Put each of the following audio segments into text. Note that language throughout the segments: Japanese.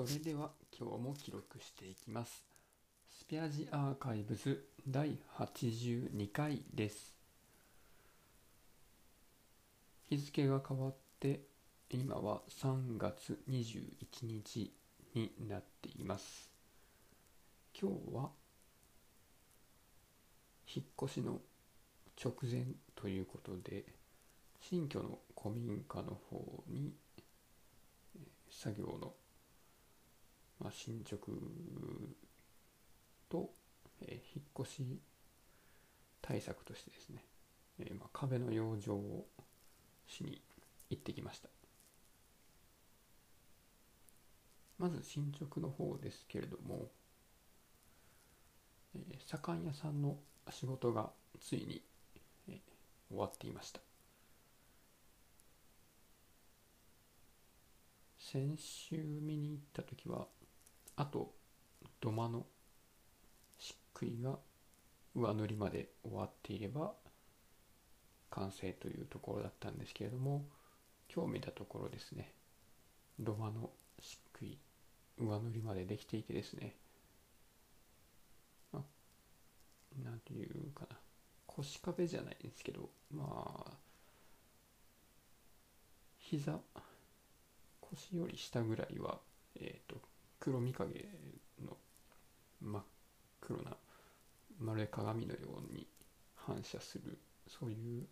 それでは今日も記録していきます。スペアジアーカイブズ第82回です。日付が変わって今は3月21日になっています。今日は引っ越しの直前ということで新居の古民家の方に作業の、まあ、進捗と、えー引っ越し対策としてですね、えーまあ、壁の養生をしに行ってきました。まず進捗の方ですけれども、えー左官屋さんの仕事がついに、えー終わっていました。先週見に行った時はあと土間の漆喰が上塗りまで終わっていれば完成というところだったんですけれども今日見たところですね。土間の漆喰上塗りまでできていてですね。あなんていうかな。腰壁じゃないんですけどまあ膝腰より下ぐらいは、えー、と黒見影の真っ黒なまるで鏡のように反射するそういう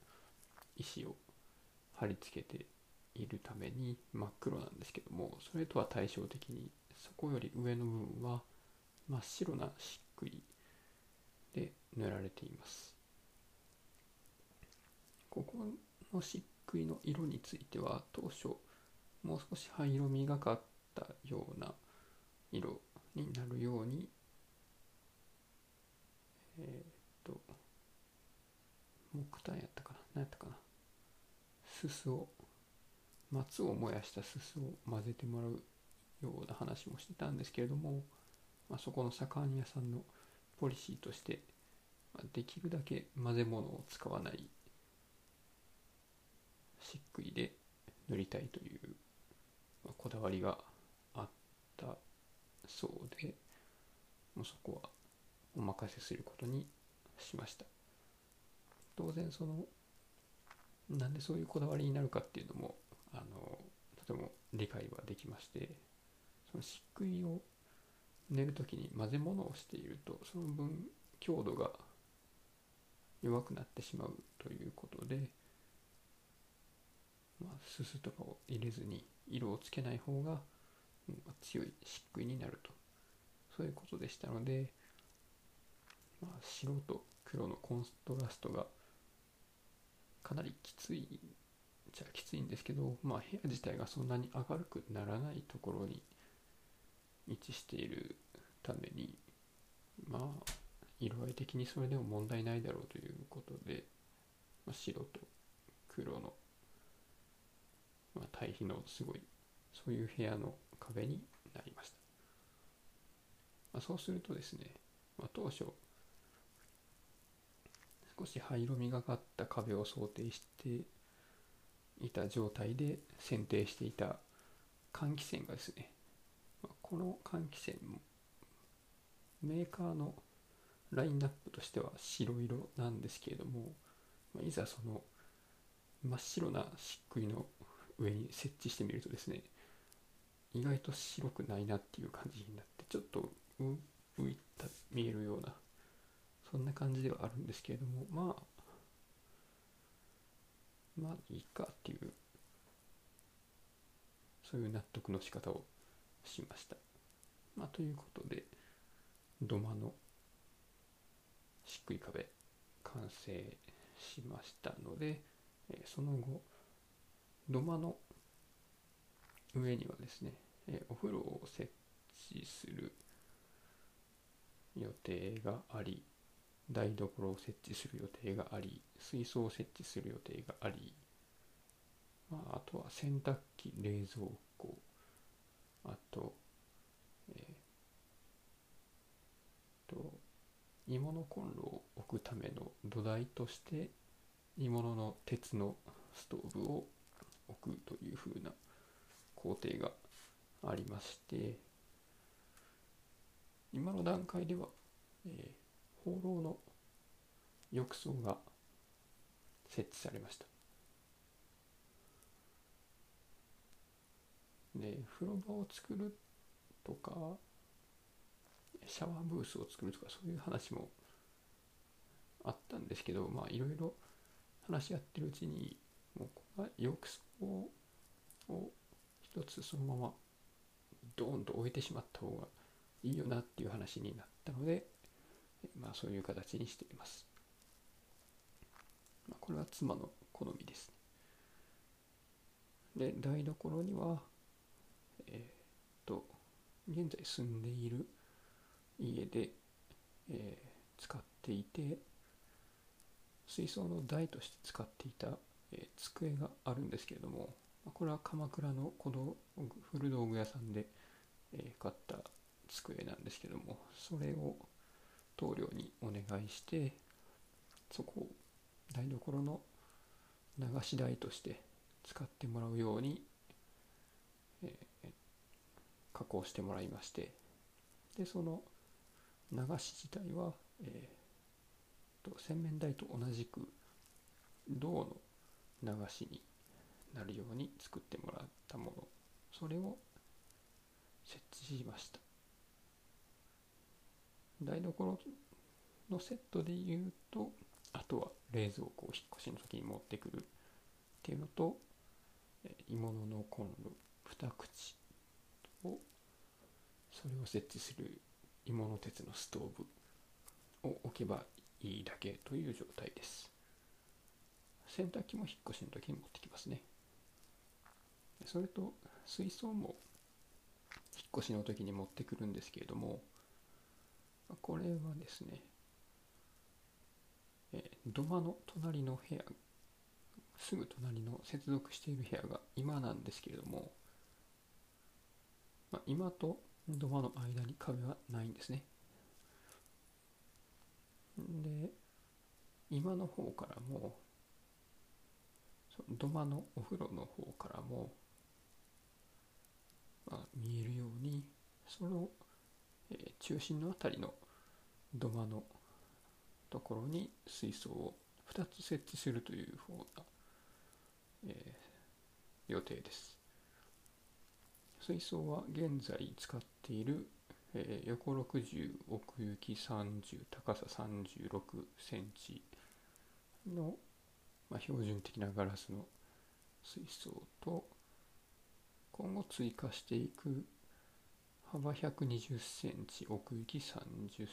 石を貼り付けているために真っ黒なんですけどもそれとは対照的にそこより上の部分は真っ白な漆喰で塗られています。ここの漆喰の色については当初もう少し灰色みがかったような色になるようにえーっと木炭やったかな？何やったかな？すすを松を燃やしたすすを混ぜてもらうような話もしてたんですけれども、まあ、そこの左屋さんのポリシーとして、まあできるだけ混ぜ物を使わない漆喰で塗りたいという、まあこだわりがあったそうでもうそこはお任せすることにしました。当然そのなんでそういうこだわりになるかっていうのもあのとても理解はできましてその漆喰を練る時に混ぜ物をしているとその分強度が弱くなってしまうということで、まあ、すすとかを入れずに色をつけない方が強い漆喰になると。そういうことでしたので、まあ、白と黒のコントラストがかなりきついじゃきついんですけど、まあ、部屋自体がそんなに明るくならないところに位置しているためにまあ色合い的にそれでも問題ないだろうということで、まあ、白と黒の、まあ、対比のすごいそういう部屋の壁になりました、まあ、そうするとですね、まあ、当初少し灰色みがかった壁を想定していた状態で選定していた換気扇がですねまあこの換気扇もメーカーのラインナップとしては白色なんですけれども、まあいざその真っ白な漆喰の上に設置してみるとですね意外と白くないなっていう感じになってちょっと浮いた見えるようなそんな感じではあるんですけれどもまあまあいいかっていうそういう納得の仕方をしました。まあ、ということで土間の漆喰壁完成しましたので、えその後土間の上にはですね、えーお風呂を設置する予定があり台所を設置する予定があり水槽を設置する予定があり、まあ、あとは洗濯機冷蔵庫あとえーと鋳物コンロを置くための土台として鋳物の鉄のストーブを置くというふうな工程がありまして今の段階では、えー、放浪の浴槽が設置されましたで風呂場を作るとかシャワーブースを作るとかそういう話もあったんですけどまあいろいろ話し合ってるうちにもうここは浴槽一つそのままドーンと置いてしまった方がいいよなっていう話になったのでまあそういう形にしています、まあ、これは妻の好みですで台所にはえー、っと現在住んでいる家で、えー、使っていて水槽の台として使っていた、えー、机があるんですけれどもこれは鎌倉の古道古道具屋さんで、えー、買った机なんですけどもそれを棟梁にお願いしてそこを台所の流し台として使ってもらうように、え、加工してもらいましてでその流し自体は、えー、と洗面台と同じく銅の流しになるように作ってもらったもの。それを設置しました。台所のセットで言うとあとは冷蔵庫を引っ越しの時に持ってくるっていうのと鋳物のコンロ2口をそれを設置する鋳物鉄のストーブを置けばいいだけという状態です。洗濯機も引っ越しの時に持ってきますね。それと水槽も引っ越しの時に持ってくるんですけれどもこれはですねえ土間の隣の部屋すぐ隣の接続している部屋が今なんですけれども、まあ、今と土間の間に壁はないんですね。で今の方からも土間のお風呂の方からも、まあ、見えるようにその、えー、中心の辺りの土間のところに水槽を2つ設置するという方が、えー、予定です。水槽は現在使っている、えー、横60奥行き30高さ36センチの、まあ、標準的なガラスの水槽と今後追加していく幅120センチ奥行き30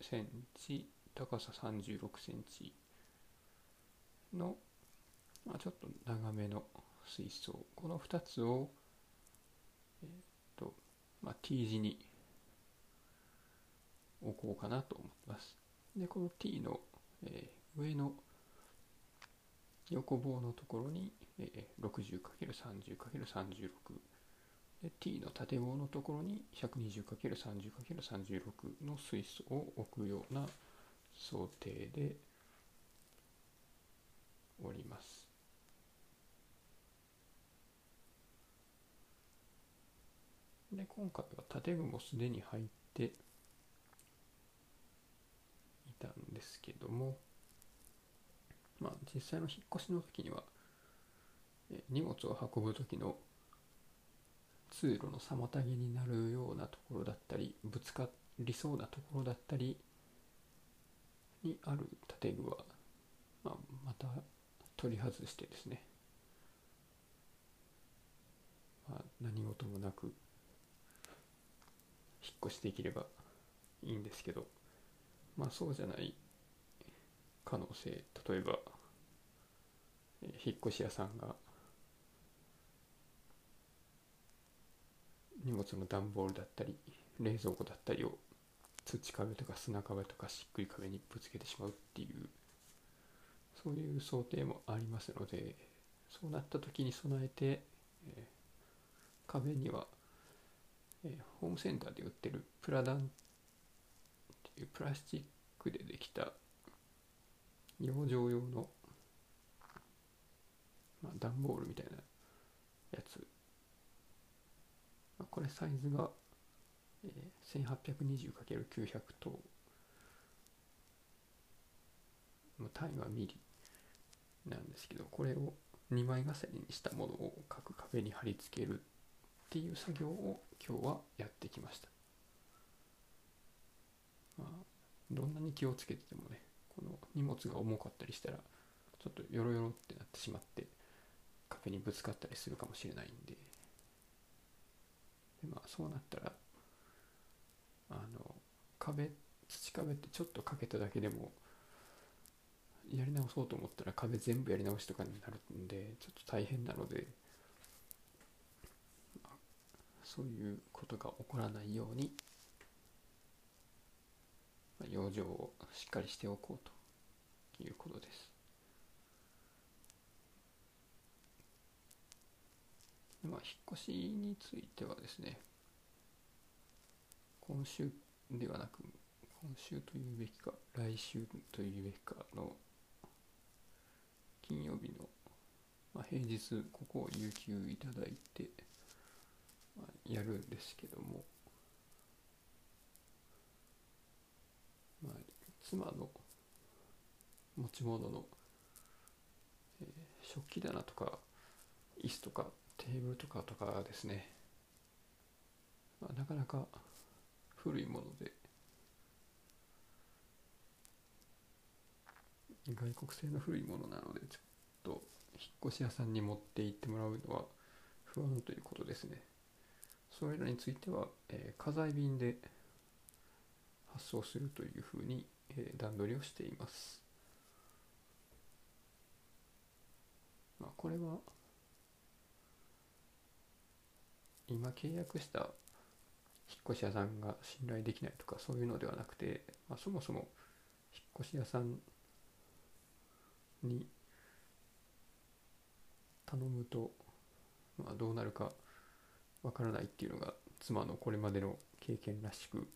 センチ高さ36センチの、まあ、ちょっと長めの水槽この2つをえっ、と、まあ、T 字に置こうかなと思ってます。で、この T の、えー、上の横棒のところに、えー、60×30×36 で T の縦棒のところに 120×30×36 の水素を置くような想定でおります。で今回は建具もすでに入っていたんですけどもまあ実際の引っ越しの時には荷物を運ぶ時の通路の妨げになるようなところだったりぶつかりそうなところだったりにある建具は、まあ、また取り外してですね、まあ、何事もなく引っ越しできればいいんですけどまあそうじゃない可能性例えば引っ越し屋さんが荷物の段ボールだったり冷蔵庫だったりを土壁とか砂壁とかしっくり壁にぶつけてしまうっていうそういう想定もありますのでそうなった時に備えて、えー、壁にはえー、ホームセンターで売ってるプラダンっていうプラスチックでできた養生用の、まあ、段ボールみたいなやつ、これサイズが、1820×900 等の単位はミリなんですけどこれを2枚重ねにしたものを各壁に貼り付けるっていう作業を今日はやってきました。まあ、どんなに気をつけててもねこの荷物が重かったりしたらちょっとヨロヨロってなってしまって壁にぶつかったりするかもしれないんでまあそうなったらあの壁土壁ってちょっとかけただけでもやり直そうと思ったら壁全部やり直しとかになるんでちょっと大変なので、そういうことが起こらないように、養生をしっかりしておこうということです。まあ、引っ越しについてはですね今週ではなく今週というべきか来週というべきかの金曜日の、まあ、平日ここを有給いただいて、まあ、やるんですけども、まあ、妻の持ち物の、えー食器棚とか椅子とかテーブルとかとかですね、まあ、なかなか古いもので。外国製の古いものなのでちょっと引っ越し屋さんに持って行ってもらうのは不安ということですね。それらについては、えー家財便で発送するというふうに、えー段取りをしています、まあ、これは今契約した引っ越し屋さんが信頼できないとかそういうのではなくて、まあ、そもそも引っ越し屋さんに頼むと、まあ、どうなるかわからないっていうのが妻のこれまでの経験らしく、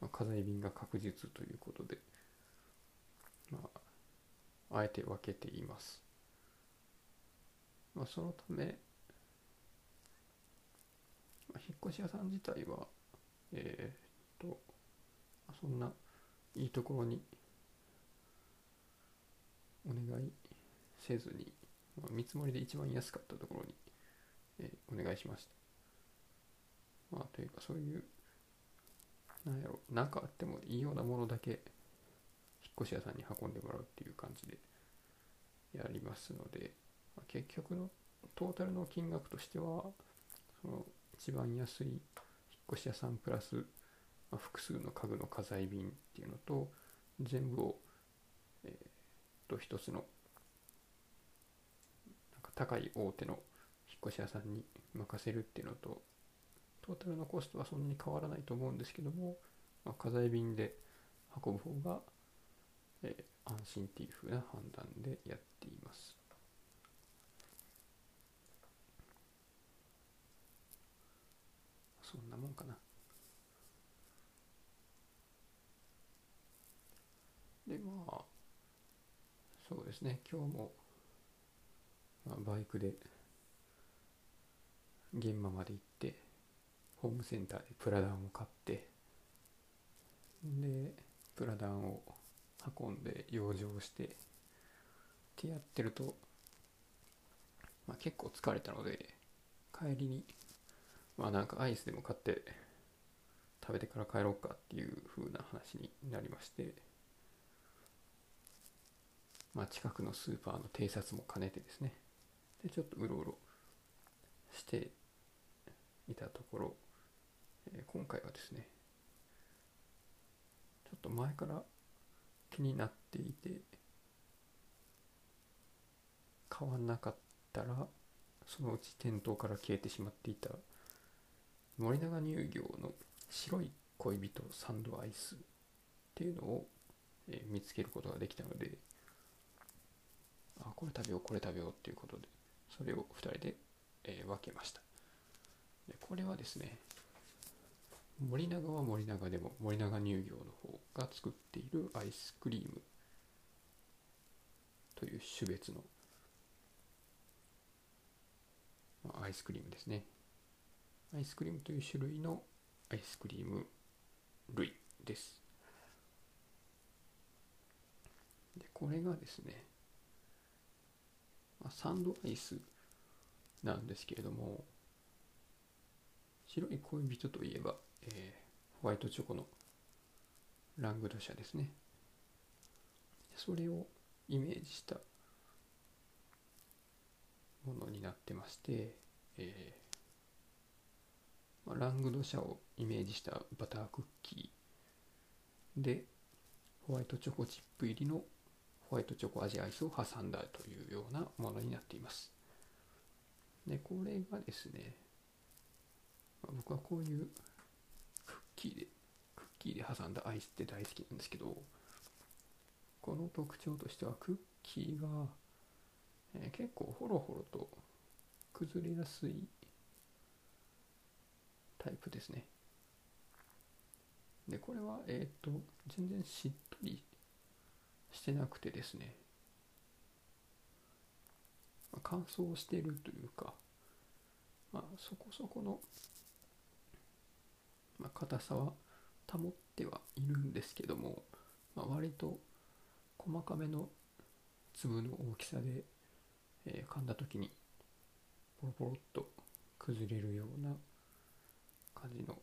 まあ、家財便が確実ということで、まあ、あえて分けています。まあ、そのため、引っ越し屋さん自体は、えーっと、そんないいところにお願いせずに、まあ見積もりで一番安かったところに、えーお願いしました。まあ、というかそういう、なんやろ、なんかあってもいいようなものだけ、引っ越し屋さんに運んでもらうっていう感じでやりますので、まあ結局のトータルの金額としては、その一番安い引っ越し屋さんプラス、まあ、複数の家具の家財便っていうのと、全部を、えーと一つのなんか高い大手の引っ越し屋さんに任せるっていうのとトータルのコストはそんなに変わらないと思うんですけども、まあ、家財便で運ぶ方が、えー安心っていう風な判断でやっています。そんなもんかな。でまあそうですね今日も、まあ、バイクで現場まで行ってホームセンターでプラダンを買ってでプラダンを運んで養生してってやってると、まあ、結構疲れたので帰りにまあなんかアイスでも買って食べてから帰ろうかっていう風な話になりましてまあ、近くのスーパーの偵察も兼ねてですね。でちょっとうろうろしていたところ、えー今回はですねちょっと前から気になっていて買わなかったらそのうち店頭から消えてしまっていた森永乳業の白い恋人サンドアイスっていうのを、え見つけることができたのであこれ食べようこれ食べようっていうことでそれを2人で、え分けました。でこれはですね森永は森永でも森永乳業の方が作っているアイスクリームという種別の、アイスクリームですね。アイスクリームという種類のアイスクリーム類です。でこれがですね、ま、サンドアイスなんですけれども白い恋人といえば、えー、ホワイトチョコのラングドシャですね。それをイメージしたものになってまして、えー、ラングドシャをイメージしたバタークッキーでホワイトチョコチップ入りのホワイトチョコ味アイスを挟んだというようなものになっています。でこれがですね、ま、僕はこういうクッキーでクッキーで挟んだアイスって大好きなんですけどこの特徴としてはクッキーが、えー、結構ホロホロと崩れやすいタイプですね。でこれはえっ、ー、と全然しっとりしてなくてですね。ま乾燥してるというか、まあ、そこそこの、まあ、硬さは保ってはいるんですけども、まあ、割と細かめの粒の大きさで、えー、噛んだ時にポロポロっと崩れるような感じの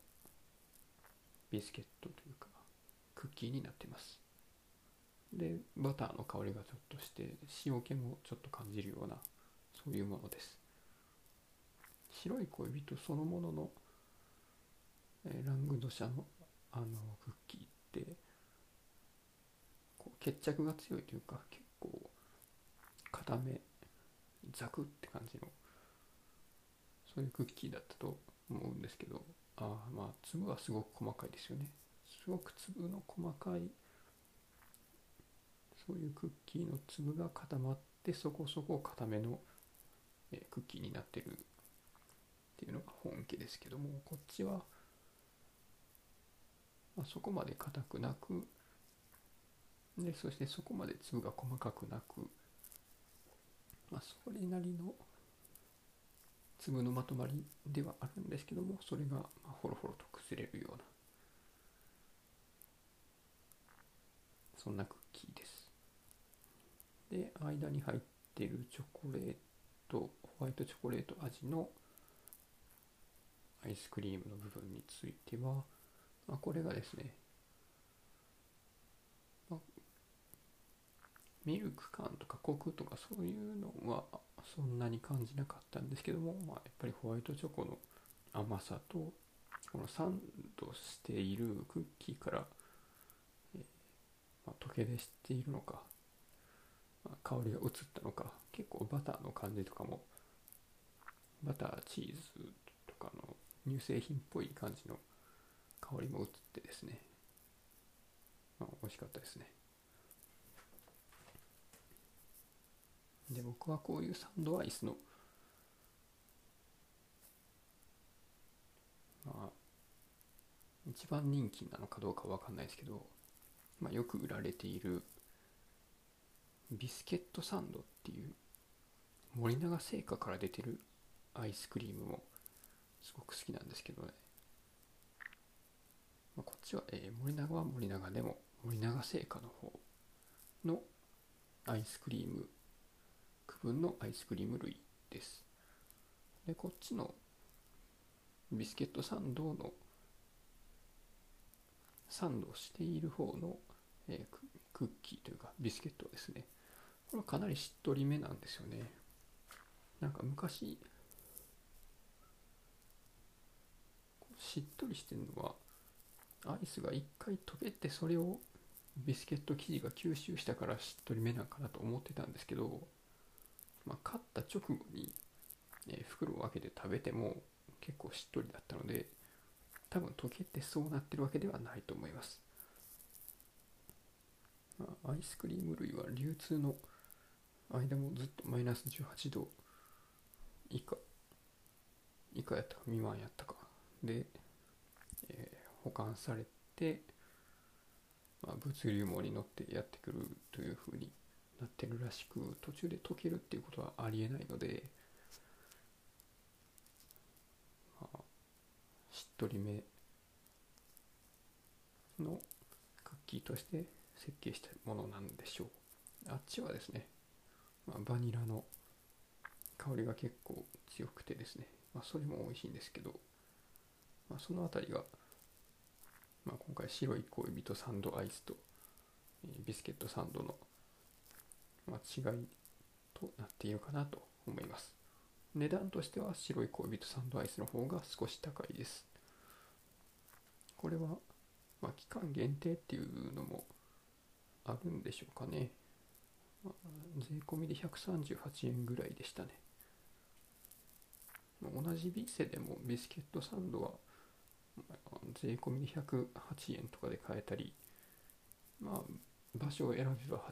ビスケットというかクッキーになってます。でバターの香りがちょっとして塩気もちょっと感じるようなそういうものです。白い恋人そのものの、え、ラングド社のあのクッキーってこう決着が強いというか結構固めザクって感じのそういうクッキーだったと思うんですけどあまあ粒はすごく細かいですよね。すごく粒の細かいそういうクッキーの粒が固まってそこそこ固めのえクッキーになってるっていうのが本家ですけどもこっちは、まあ、そこまで硬くなくでそしてそこまで粒が細かくなく、まあ、それなりの粒のまとまりではあるんですけどもそれがまあほろほろと崩れるような。そんなクッキーです。で間に入っているチョコレートホワイトチョコレート味のアイスクリームの部分については、まあ、これがですね、まあ、ミルク感とかコクとかそういうのはそんなに感じなかったんですけども、まあ、やっぱりホワイトチョコの甘さとこのサンドしているクッキーから、えーまあ、溶け出しているのか香りが移ったのか結構バターの感じとかもバターチーズとかの乳製品っぽい感じの香りも移ってですね、まあ、美味しかったですね。で僕はこういうサンドアイスのまあ一番人気なのかどうかわかんないですけど、まあ、よく売られているビスケットサンドっていう森永製菓から出てるアイスクリームもすごく好きなんですけどね、まあ、こっちは、えー、森永は森永でも森永製菓の方のアイスクリーム分のアイスクリーム類です。でこっちのビスケットサンドのサンドしている方の、えー、クッキーというかビスケットですね。これはかなりしっとりめなんですよね。なんか昔しっとりしてるのはアイスが一回溶けてそれをビスケット生地が吸収したからしっとりめなんかなと思ってたんですけど、まあ、買った直後に、え袋を開けて食べても結構しっとりだったので多分溶けてそうなってるわけではないと思います、まあ、アイスクリーム類は流通の間もずっとマイナス18度以下以下やったか未満やったか。で、えー、保管されて、まあ、物流網に乗ってやってくるというふうになってるらしく途中で溶けるっていうことはありえないので、まあ、しっとりめのクッキーとして設計したものなんでしょう。あっちはですね、まあ、バニラの香りが結構強くてですね、まあ、それも美味しいんですけど、まあ、その辺りが、まあ、今回白い恋人サンドアイスと、えビスケットサンドの、まあ、違いとなっているかなと思います。値段としては白い恋人サンドアイスの方が少し高いです。これは、まあ、期間限定っていうのもあるんでしょうかね、まあ税込みで138円ぐらいでしたね。まあ同じ店でもビスケットサンドは税込みで108円とかで買えたりまあ場所を選べば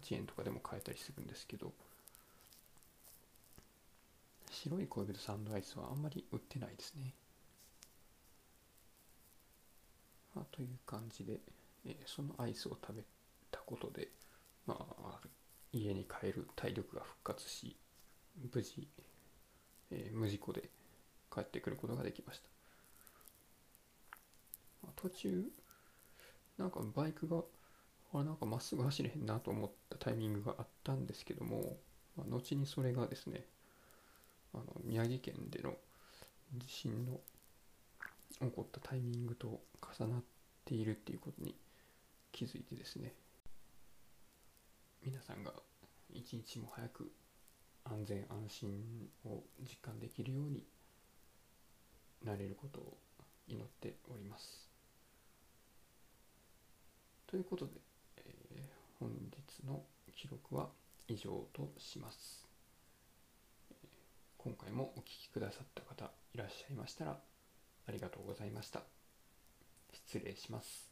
8円とかでも買えたりするんですけど白い恋人サンドアイスはあんまり売ってないですね。まあ、という感じで、えそのアイスを食べたことで、まあ、家に帰る体力が復活し無事、え無事故で帰ってくることができました、途中なんかバイクがあれなんかまっすぐ走れへんなと思ったタイミングがあったんですけども、まあ、後にそれがですねあの宮城県での地震の起こったタイミングと重なっているっていうことに気づいてですね皆さんが一日も早く安全安心を実感できるようになれることを祈っております。ということで、本日の記録は以上とします。今回もお聴きくださった方いらっしゃいましたらありがとうございました。失礼します。